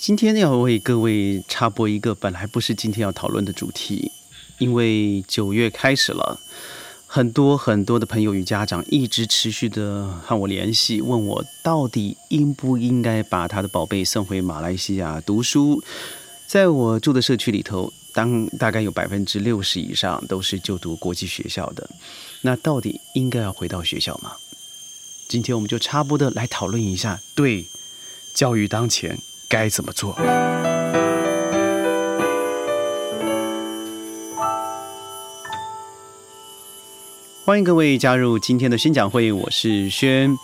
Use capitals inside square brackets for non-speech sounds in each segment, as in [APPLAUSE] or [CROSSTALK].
今天要为各位插播一个本来不是今天要讨论的主题，因为九月开始了，很多很多的朋友与家长一直持续的和我联系，问我到底应不应该把他的宝贝送回马来西亚读书。在我住的社区里头，当大概有百分之六十以上都是就读国际学校的，那到底应该要回到学校吗？今天我们就插播的来讨论一下，对教育当前。该怎么做？欢迎各位加入今天的宣讲会，我是轩。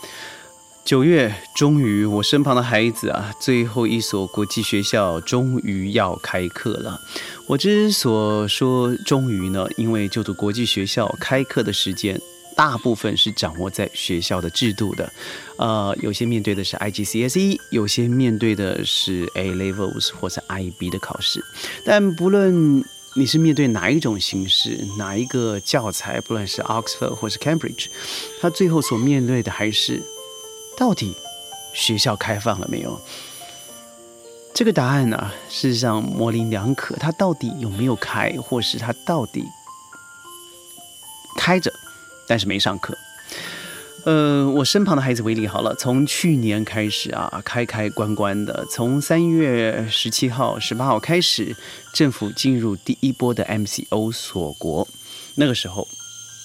九月，终于我身旁的孩子啊，最后一所国际学校终于要开课了。我之所说终于呢，因为就读国际学校开课的时间。大部分是掌握在学校的制度的，呃，有些面对的是 IGCSE，有些面对的是 A Levels 或者 IB 的考试。但不论你是面对哪一种形式，哪一个教材，不论是 Oxford 或是 Cambridge，他最后所面对的还是到底学校开放了没有？这个答案呢，事实上模棱两可。它到底有没有开，或是它到底开着？但是没上课，呃，我身旁的孩子为例好了，从去年开始啊，开开关关的，从三月十七号、十八号开始，政府进入第一波的 MCO 锁国，那个时候，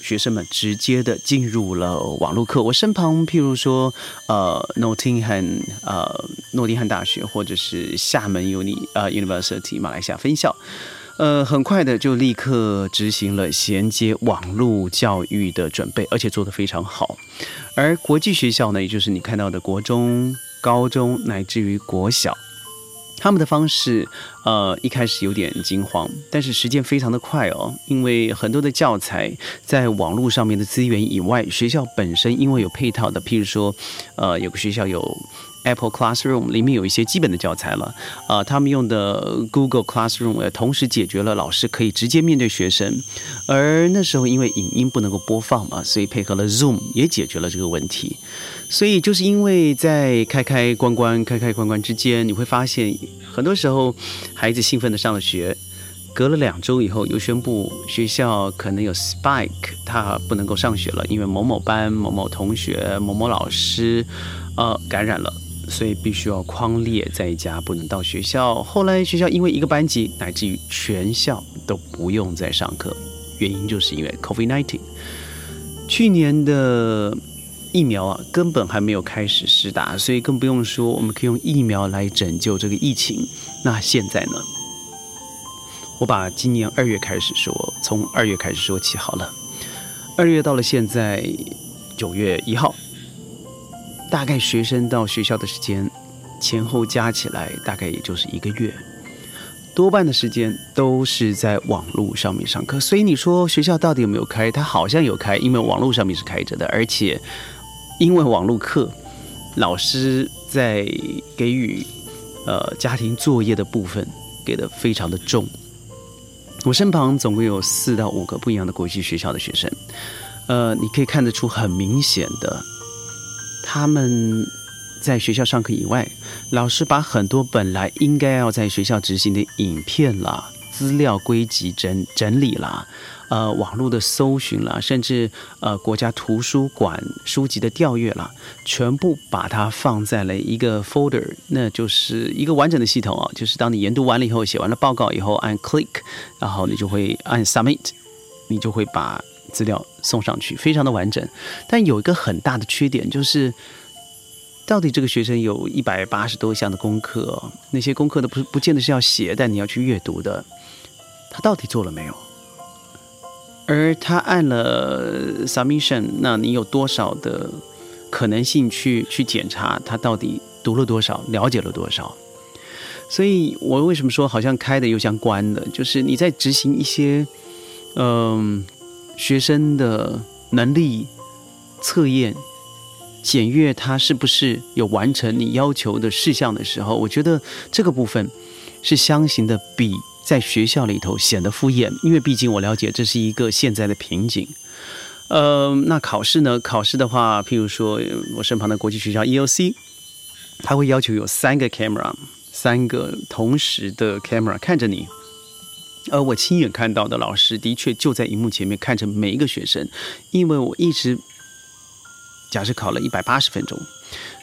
学生们直接的进入了网络课。我身旁，譬如说，呃，诺丁汉，呃，诺丁汉大学，或者是厦门 Uni，呃，University 马来西亚分校。呃，很快的就立刻执行了衔接网络教育的准备，而且做得非常好。而国际学校呢，也就是你看到的国中、高中乃至于国小，他们的方式，呃，一开始有点惊慌，但是时间非常的快哦，因为很多的教材在网络上面的资源以外，学校本身因为有配套的，譬如说，呃，有个学校有。Apple Classroom 里面有一些基本的教材了，啊，他们用的 Google Classroom 同时解决了老师可以直接面对学生，而那时候因为影音不能够播放嘛，所以配合了 Zoom 也解决了这个问题。所以就是因为在开开关关、开开关关之间，你会发现很多时候孩子兴奋的上了学，隔了两周以后又宣布学校可能有 Spike，他不能够上学了，因为某某班某某同学、某某老师，呃，感染了。所以必须要框列在家，不能到学校。后来学校因为一个班级，乃至于全校都不用再上课，原因就是因为 COVID-19。去年的疫苗啊，根本还没有开始施打，所以更不用说我们可以用疫苗来拯救这个疫情。那现在呢？我把今年二月开始说，从二月开始说起好了。二月到了现在，九月一号。大概学生到学校的时间前后加起来，大概也就是一个月，多半的时间都是在网络上面上课。所以你说学校到底有没有开？它好像有开，因为网络上面是开着的，而且因为网络课，老师在给予呃家庭作业的部分给的非常的重。我身旁总共有四到五个不一样的国际学校的学生，呃，你可以看得出很明显的。他们在学校上课以外，老师把很多本来应该要在学校执行的影片啦、资料归集整整理啦、呃网络的搜寻啦，甚至呃国家图书馆书籍的调阅啦，全部把它放在了一个 folder，那就是一个完整的系统哦。就是当你研读完了以后，写完了报告以后，按 click，然后你就会按 submit，你就会把。资料送上去，非常的完整，但有一个很大的缺点，就是到底这个学生有一百八十多项的功课，那些功课都不不见得是要写，但你要去阅读的，他到底做了没有？而他按了 submission，那你有多少的可能性去去检查他到底读了多少，了解了多少？所以我为什么说好像开的又像关的，就是你在执行一些，嗯。学生的能力测验检阅，他是不是有完成你要求的事项的时候，我觉得这个部分是相形的，比在学校里头显得敷衍。因为毕竟我了解这是一个现在的瓶颈。呃，那考试呢？考试的话，譬如说我身旁的国际学校 EOC，他会要求有三个 camera。三个同时的 camera 看着你。而我亲眼看到的老师的确就在荧幕前面看着每一个学生，因为我一直假设考了一百八十分钟，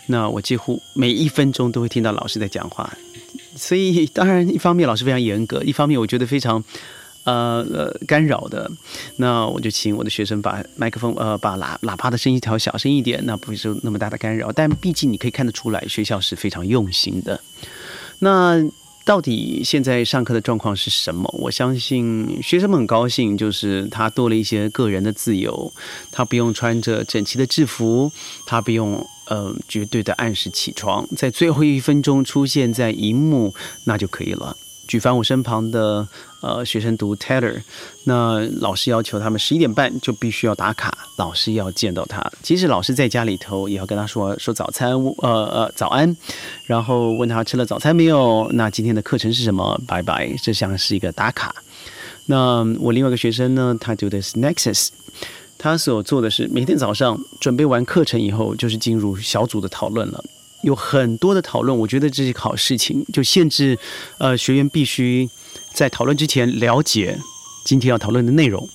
那我几乎每一分钟都会听到老师在讲话，所以当然一方面老师非常严格，一方面我觉得非常呃呃干扰的，那我就请我的学生把麦克风呃把喇喇叭的声音调小声一点，那不会受那么大的干扰，但毕竟你可以看得出来学校是非常用心的，那。到底现在上课的状况是什么？我相信学生们很高兴，就是他多了一些个人的自由，他不用穿着整齐的制服，他不用呃绝对的按时起床，在最后一分钟出现在荧幕那就可以了。举凡我身旁的呃学生读 Teller，那老师要求他们十一点半就必须要打卡，老师要见到他。即使老师在家里头，也要跟他说说早餐，呃呃早安，然后问他吃了早餐没有？那今天的课程是什么？拜拜，这像是一个打卡。那我另外一个学生呢，他读的是 Nexus，他所做的是每天早上准备完课程以后，就是进入小组的讨论了。有很多的讨论，我觉得这是好事情，就限制，呃，学员必须在讨论之前了解今天要讨论的内容。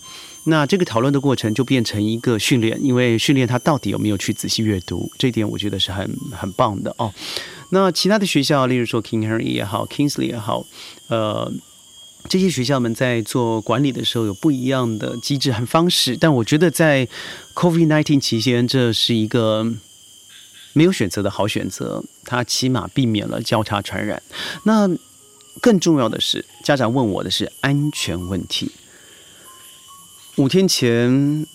那这个讨论的过程就变成一个训练，因为训练他到底有没有去仔细阅读，这点我觉得是很很棒的哦。那其他的学校，例如说 King Henry 也好，Kingsley 也好，呃，这些学校们在做管理的时候有不一样的机制和方式，但我觉得在 COVID-19 期间，这是一个。没有选择的好选择，它起码避免了交叉传染。那更重要的是，家长问我的是安全问题。五天前，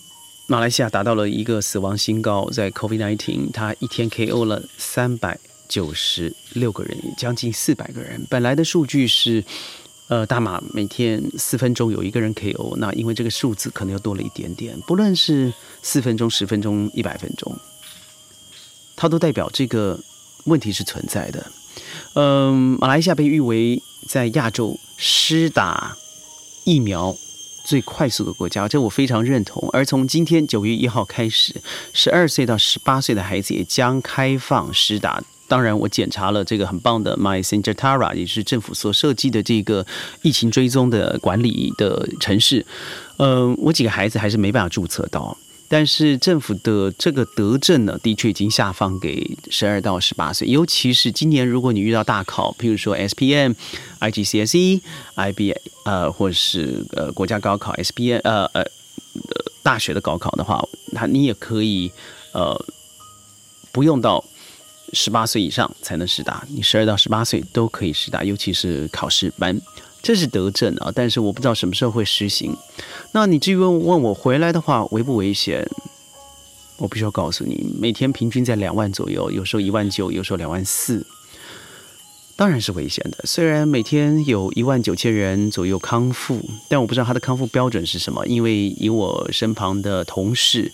马来西亚达到了一个死亡新高，在 COVID-19，它一天 KO 了三百九十六个人，将近四百个人。本来的数据是，呃，大马每天四分钟有一个人 KO，那因为这个数字可能又多了一点点，不论是四分钟、十分钟、一百分钟。它都代表这个问题是存在的。嗯，马来西亚被誉为在亚洲施打疫苗最快速的国家，这我非常认同。而从今天九月一号开始，十二岁到十八岁的孩子也将开放施打。当然，我检查了这个很棒的 My Center Tara，也是政府所设计的这个疫情追踪的管理的城市。嗯，我几个孩子还是没办法注册到。但是政府的这个德政呢，的确已经下放给十二到十八岁，尤其是今年，如果你遇到大考，譬如说 S P M、I G C S E、I B 呃，或是呃国家高考 S P M 呃呃大学的高考的话，那你也可以呃不用到十八岁以上才能试打，你十二到十八岁都可以试打，尤其是考试班。这是德政啊，但是我不知道什么时候会实行。那你至于问问我回来的话危不危险？我必须要告诉你，每天平均在两万左右，有时候一万九，有时候两万四，当然是危险的。虽然每天有一万九千人左右康复，但我不知道他的康复标准是什么，因为以我身旁的同事。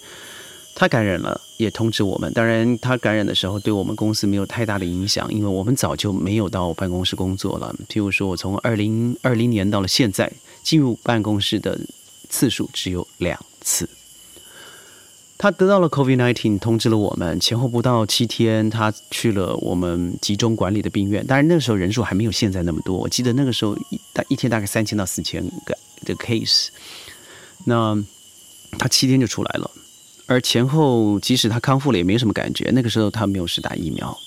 他感染了，也通知我们。当然，他感染的时候对我们公司没有太大的影响，因为我们早就没有到办公室工作了。譬如说，我从二零二零年到了现在，进入办公室的次数只有两次。他得到了 COVID-19，通知了我们，前后不到七天，他去了我们集中管理的病院。当然，那个时候人数还没有现在那么多。我记得那个时候一大一天大概三千到四千个的 case。那他七天就出来了。而前后，即使他康复了，也没什么感觉。那个时候他没有施打疫苗。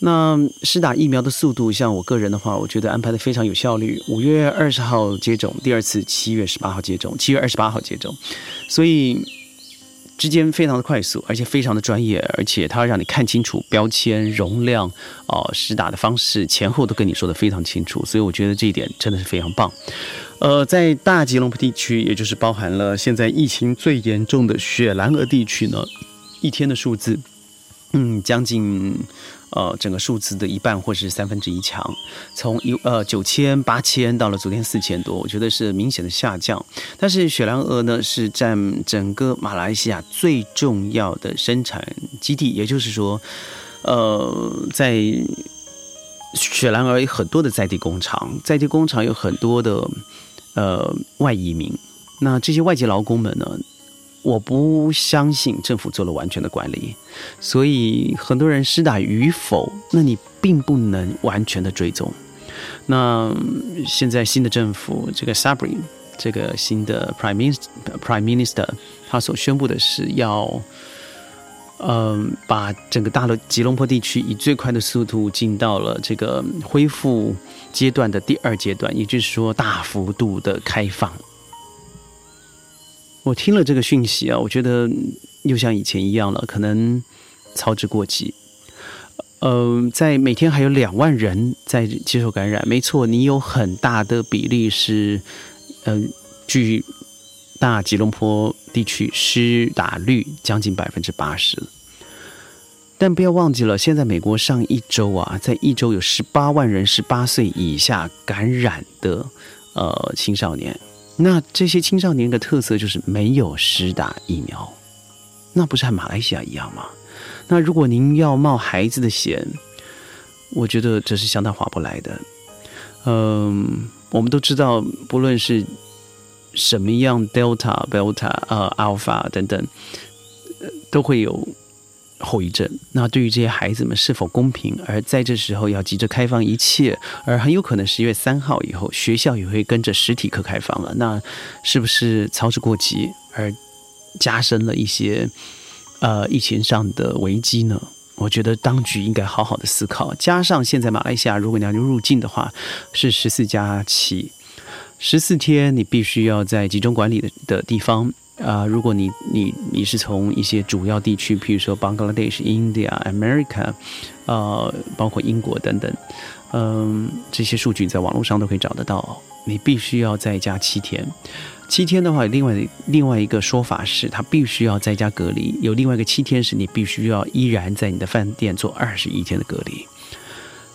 那施打疫苗的速度，像我个人的话，我觉得安排的非常有效率。五月二十号接种，第二次七月十八号接种，七月二十八号接种，所以之间非常的快速，而且非常的专业，而且它让你看清楚标签、容量、哦实打的方式，前后都跟你说的非常清楚。所以我觉得这一点真的是非常棒。呃，在大吉隆坡地区，也就是包含了现在疫情最严重的雪兰莪地区呢，一天的数字，嗯，将近呃整个数字的一半或是三分之一强，从一呃九千八千到了昨天四千多，我觉得是明显的下降。但是雪兰莪呢是占整个马来西亚最重要的生产基地，也就是说，呃，在雪兰莪有很多的在地工厂，在地工厂有很多的。呃，外移民，那这些外籍劳工们呢？我不相信政府做了完全的管理，所以很多人施打与否，那你并不能完全的追踪。那现在新的政府，这个 Sabrin，这个新的 Prime Minister Prime Minister，他所宣布的是要，嗯，把整个大陆吉隆坡地区以最快的速度进到了这个恢复阶段的第二阶段，也就是说大幅度的开放。我听了这个讯息啊，我觉得又像以前一样了，可能操之过急。呃，在每天还有两万人在接受感染，没错，你有很大的比例是，呃，据大吉隆坡地区施打率将近百分之八十但不要忘记了，现在美国上一周啊，在一周有十八万人十八岁以下感染的呃青少年，那这些青少年的特色就是没有施打疫苗，那不是和马来西亚一样吗？那如果您要冒孩子的险，我觉得这是相当划不来的。嗯，我们都知道，不论是什么样 Delta、Delta、呃 Alpha 等等，都会有后遗症。那对于这些孩子们是否公平？而在这时候要急着开放一切，而很有可能十月三号以后学校也会跟着实体课开放了，那是不是操之过急而加深了一些？呃，疫情上的危机呢？我觉得当局应该好好的思考。加上现在马来西亚，如果你要入境的话，是十四加七，十四天你必须要在集中管理的的地方 [LAUGHS] 啊。如果你你你是从一些主要地区，譬如说 Bangladesh、India、America，呃，包括英国等等，嗯，这些数据在网络上都可以找得到。你必须要在家七天。七天的话，另外另外一个说法是，他必须要在家隔离；有另外一个七天是你必须要依然在你的饭店做二十一天的隔离。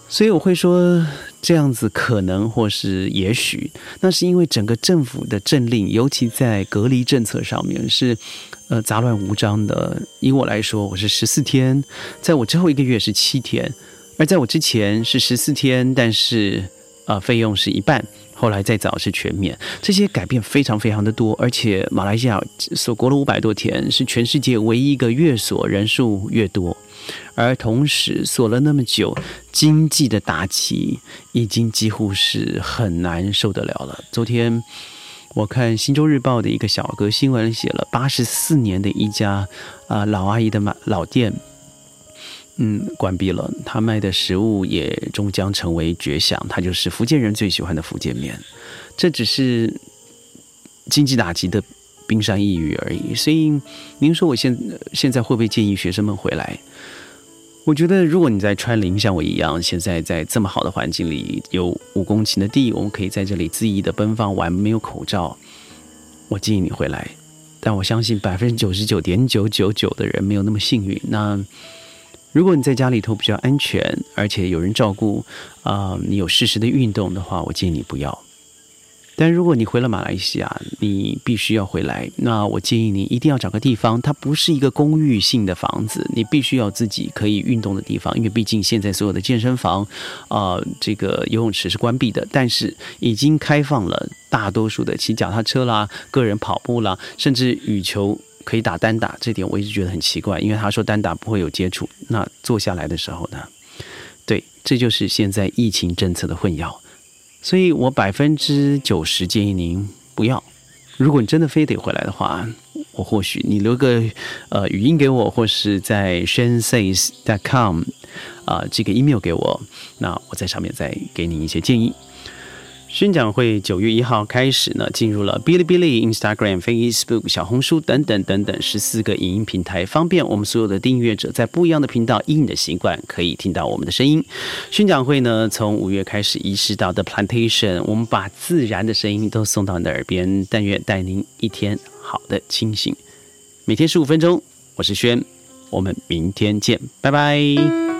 所以我会说，这样子可能或是也许，那是因为整个政府的政令，尤其在隔离政策上面是呃杂乱无章的。以我来说，我是十四天，在我之后一个月是七天，而在我之前是十四天，但是呃费用是一半。后来再早是全面，这些改变非常非常的多，而且马来西亚锁国了五百多天，是全世界唯一一个越锁人数越多，而同时锁了那么久，经济的打击已经几乎是很难受得了了。昨天我看《新洲日报》的一个小哥新闻，写了八十四年的一家啊老阿姨的老店。嗯，关闭了。他卖的食物也终将成为绝响。他就是福建人最喜欢的福建面。这只是经济打击的冰山一隅而已。所以，您说我现现在会不会建议学生们回来？我觉得，如果你在川林像我一样，现在在这么好的环境里，有五公顷的地，我们可以在这里恣意的奔放玩，没有口罩，我建议你回来。但我相信百分之九十九点九九九的人没有那么幸运。那。如果你在家里头比较安全，而且有人照顾，啊，你有适时的运动的话，我建议你不要。但如果你回了马来西亚，你必须要回来，那我建议你一定要找个地方，它不是一个公寓性的房子，你必须要自己可以运动的地方，因为毕竟现在所有的健身房，啊，这个游泳池是关闭的，但是已经开放了大多数的骑脚踏车啦、个人跑步啦，甚至羽球。可以打单打，这点我一直觉得很奇怪，因为他说单打不会有接触。那坐下来的时候呢？对，这就是现在疫情政策的混淆。所以我百分之九十建议您不要。如果你真的非得回来的话，我或许你留个呃语音给我，或是在 shansays.com 啊这个 email 给我，那我在上面再给你一些建议。宣讲会九月一号开始呢，进入了哔哩哔哩、Instagram、Facebook、小红书等等等等十四个影音平台，方便我们所有的订阅者在不一样的频道依你的习惯可以听到我们的声音。宣讲会呢，从五月开始移师到 The Plantation，我们把自然的声音都送到你的耳边，但愿带您一天好的清醒。每天十五分钟，我是轩，我们明天见，拜拜。